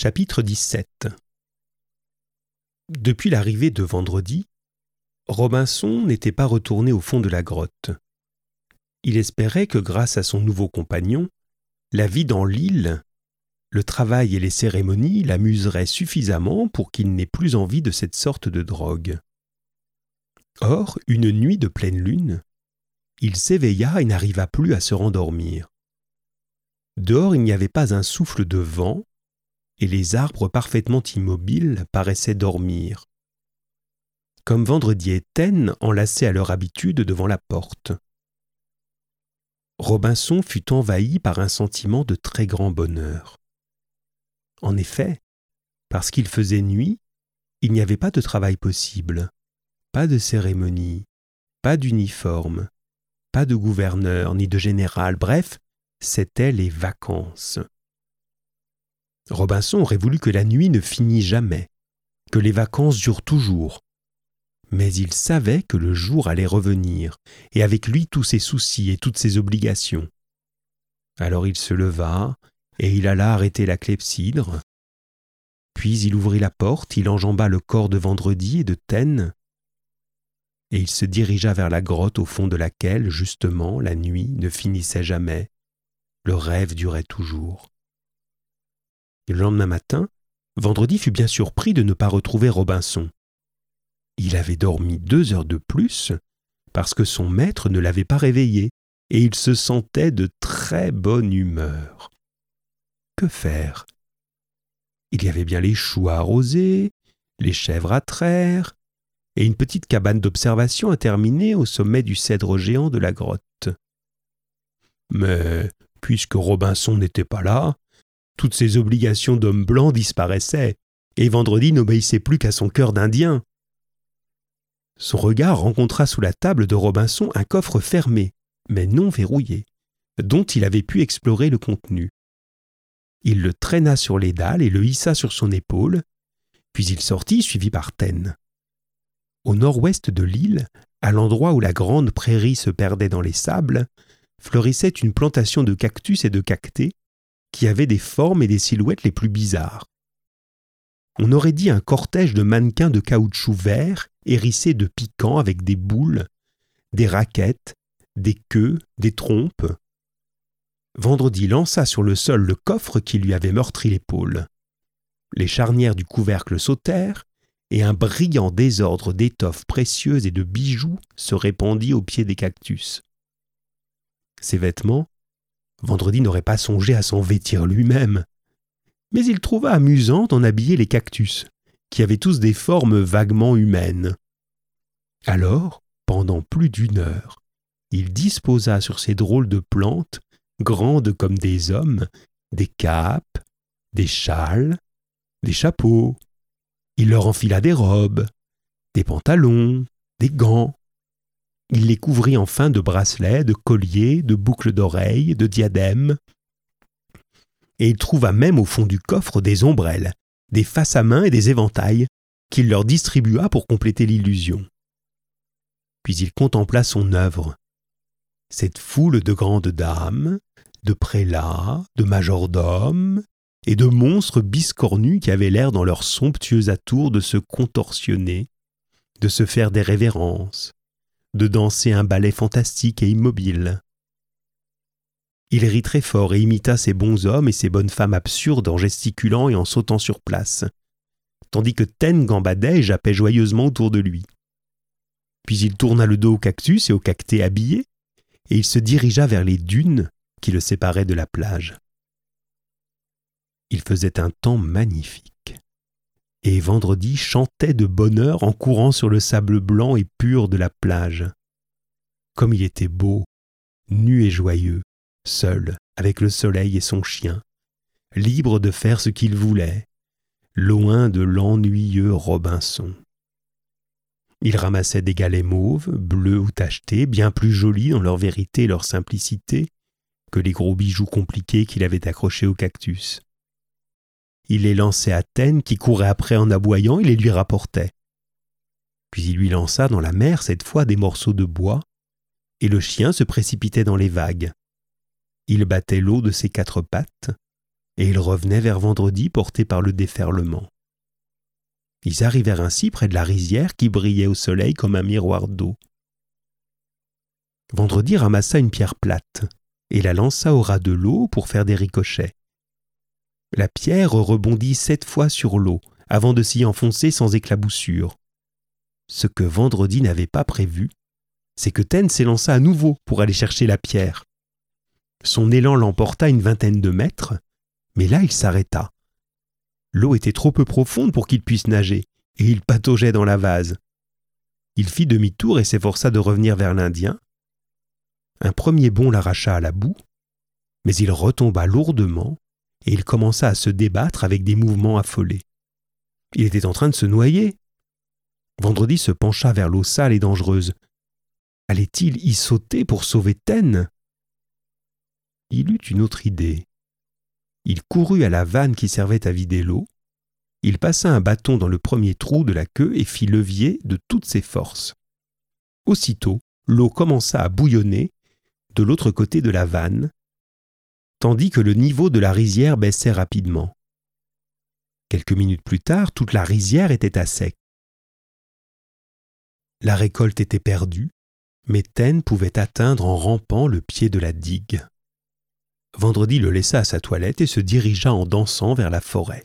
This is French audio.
Chapitre 17 Depuis l'arrivée de vendredi, Robinson n'était pas retourné au fond de la grotte. Il espérait que grâce à son nouveau compagnon, la vie dans l'île, le travail et les cérémonies l'amuseraient suffisamment pour qu'il n'ait plus envie de cette sorte de drogue. Or, une nuit de pleine lune, il s'éveilla et n'arriva plus à se rendormir. Dehors il n'y avait pas un souffle de vent, et les arbres parfaitement immobiles paraissaient dormir. Comme vendredi et Taine enlacés à leur habitude devant la porte. Robinson fut envahi par un sentiment de très grand bonheur. En effet, parce qu'il faisait nuit, il n'y avait pas de travail possible, pas de cérémonie, pas d'uniforme, pas de gouverneur ni de général, bref, c'étaient les vacances. Robinson aurait voulu que la nuit ne finît jamais, que les vacances durent toujours. Mais il savait que le jour allait revenir, et avec lui tous ses soucis et toutes ses obligations. Alors il se leva, et il alla arrêter la clepsydre. Puis il ouvrit la porte, il enjamba le corps de Vendredi et de Taine, et il se dirigea vers la grotte au fond de laquelle, justement, la nuit ne finissait jamais, le rêve durait toujours. Le lendemain matin, Vendredi fut bien surpris de ne pas retrouver Robinson. Il avait dormi deux heures de plus parce que son maître ne l'avait pas réveillé, et il se sentait de très bonne humeur. Que faire? Il y avait bien les choux à arroser, les chèvres à traire, et une petite cabane d'observation à terminer au sommet du cèdre géant de la grotte. Mais, puisque Robinson n'était pas là, toutes ses obligations d'homme blanc disparaissaient, et Vendredi n'obéissait plus qu'à son cœur d'Indien. Son regard rencontra sous la table de Robinson un coffre fermé, mais non verrouillé, dont il avait pu explorer le contenu. Il le traîna sur les dalles et le hissa sur son épaule, puis il sortit suivi par Taine. Au nord-ouest de l'île, à l'endroit où la grande prairie se perdait dans les sables, fleurissait une plantation de cactus et de cactés qui avait des formes et des silhouettes les plus bizarres. On aurait dit un cortège de mannequins de caoutchouc vert hérissés de piquants avec des boules, des raquettes, des queues, des trompes. Vendredi lança sur le sol le coffre qui lui avait meurtri l'épaule. Les charnières du couvercle sautèrent, et un brillant désordre d'étoffes précieuses et de bijoux se répandit au pied des cactus. Ses vêtements, Vendredi n'aurait pas songé à s'en vêtir lui-même. Mais il trouva amusant d'en habiller les cactus, qui avaient tous des formes vaguement humaines. Alors, pendant plus d'une heure, il disposa sur ces drôles de plantes, grandes comme des hommes, des capes, des châles, des chapeaux. Il leur enfila des robes, des pantalons, des gants, il les couvrit enfin de bracelets, de colliers, de boucles d'oreilles, de diadèmes. Et il trouva même au fond du coffre des ombrelles, des faces à main et des éventails, qu'il leur distribua pour compléter l'illusion. Puis il contempla son œuvre. Cette foule de grandes dames, de prélats, de majordomes, et de monstres biscornus qui avaient l'air dans leurs somptueux atours de se contorsionner, de se faire des révérences, de danser un ballet fantastique et immobile. Il rit très fort et imita ces bons hommes et ces bonnes femmes absurdes en gesticulant et en sautant sur place, tandis que Ten gambadait et jappait joyeusement autour de lui. Puis il tourna le dos au cactus et au cacté habillé, et il se dirigea vers les dunes qui le séparaient de la plage. Il faisait un temps magnifique et vendredi chantait de bonheur en courant sur le sable blanc et pur de la plage. Comme il était beau, nu et joyeux, seul, avec le soleil et son chien, libre de faire ce qu'il voulait, loin de l'ennuyeux Robinson. Il ramassait des galets mauves, bleus ou tachetés, bien plus jolis dans leur vérité et leur simplicité que les gros bijoux compliqués qu'il avait accrochés au cactus. Il les lançait à Taine qui courait après en aboyant et les lui rapportait. Puis il lui lança dans la mer cette fois des morceaux de bois, et le chien se précipitait dans les vagues. Il battait l'eau de ses quatre pattes, et ils revenaient vers vendredi portés par le déferlement. Ils arrivèrent ainsi près de la rizière qui brillait au soleil comme un miroir d'eau. Vendredi ramassa une pierre plate et la lança au ras de l'eau pour faire des ricochets. La pierre rebondit sept fois sur l'eau avant de s'y enfoncer sans éclaboussure. Ce que Vendredi n'avait pas prévu, c'est que Ten s'élança à nouveau pour aller chercher la pierre. Son élan l'emporta une vingtaine de mètres, mais là il s'arrêta. L'eau était trop peu profonde pour qu'il puisse nager, et il pataugeait dans la vase. Il fit demi-tour et s'efforça de revenir vers l'Indien. Un premier bond l'arracha à la boue, mais il retomba lourdement et il commença à se débattre avec des mouvements affolés. Il était en train de se noyer. Vendredi se pencha vers l'eau sale et dangereuse. Allait-il y sauter pour sauver Ten Il eut une autre idée. Il courut à la vanne qui servait à vider l'eau. Il passa un bâton dans le premier trou de la queue et fit levier de toutes ses forces. Aussitôt, l'eau commença à bouillonner de l'autre côté de la vanne, tandis que le niveau de la rizière baissait rapidement. Quelques minutes plus tard, toute la rizière était à sec. La récolte était perdue, mais Ten pouvait atteindre en rampant le pied de la digue. Vendredi le laissa à sa toilette et se dirigea en dansant vers la forêt.